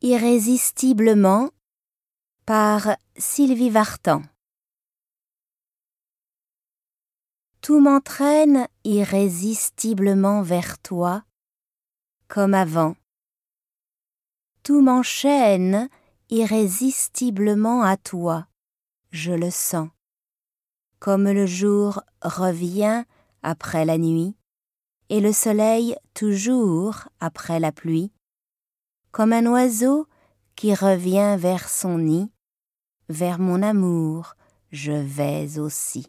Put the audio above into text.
Irrésistiblement par Sylvie Vartan. Tout m'entraîne irrésistiblement vers toi, comme avant. Tout m'enchaîne irrésistiblement à toi, je le sens. Comme le jour revient après la nuit, et le soleil toujours après la pluie, comme un oiseau qui revient vers son nid, vers mon amour je vais aussi.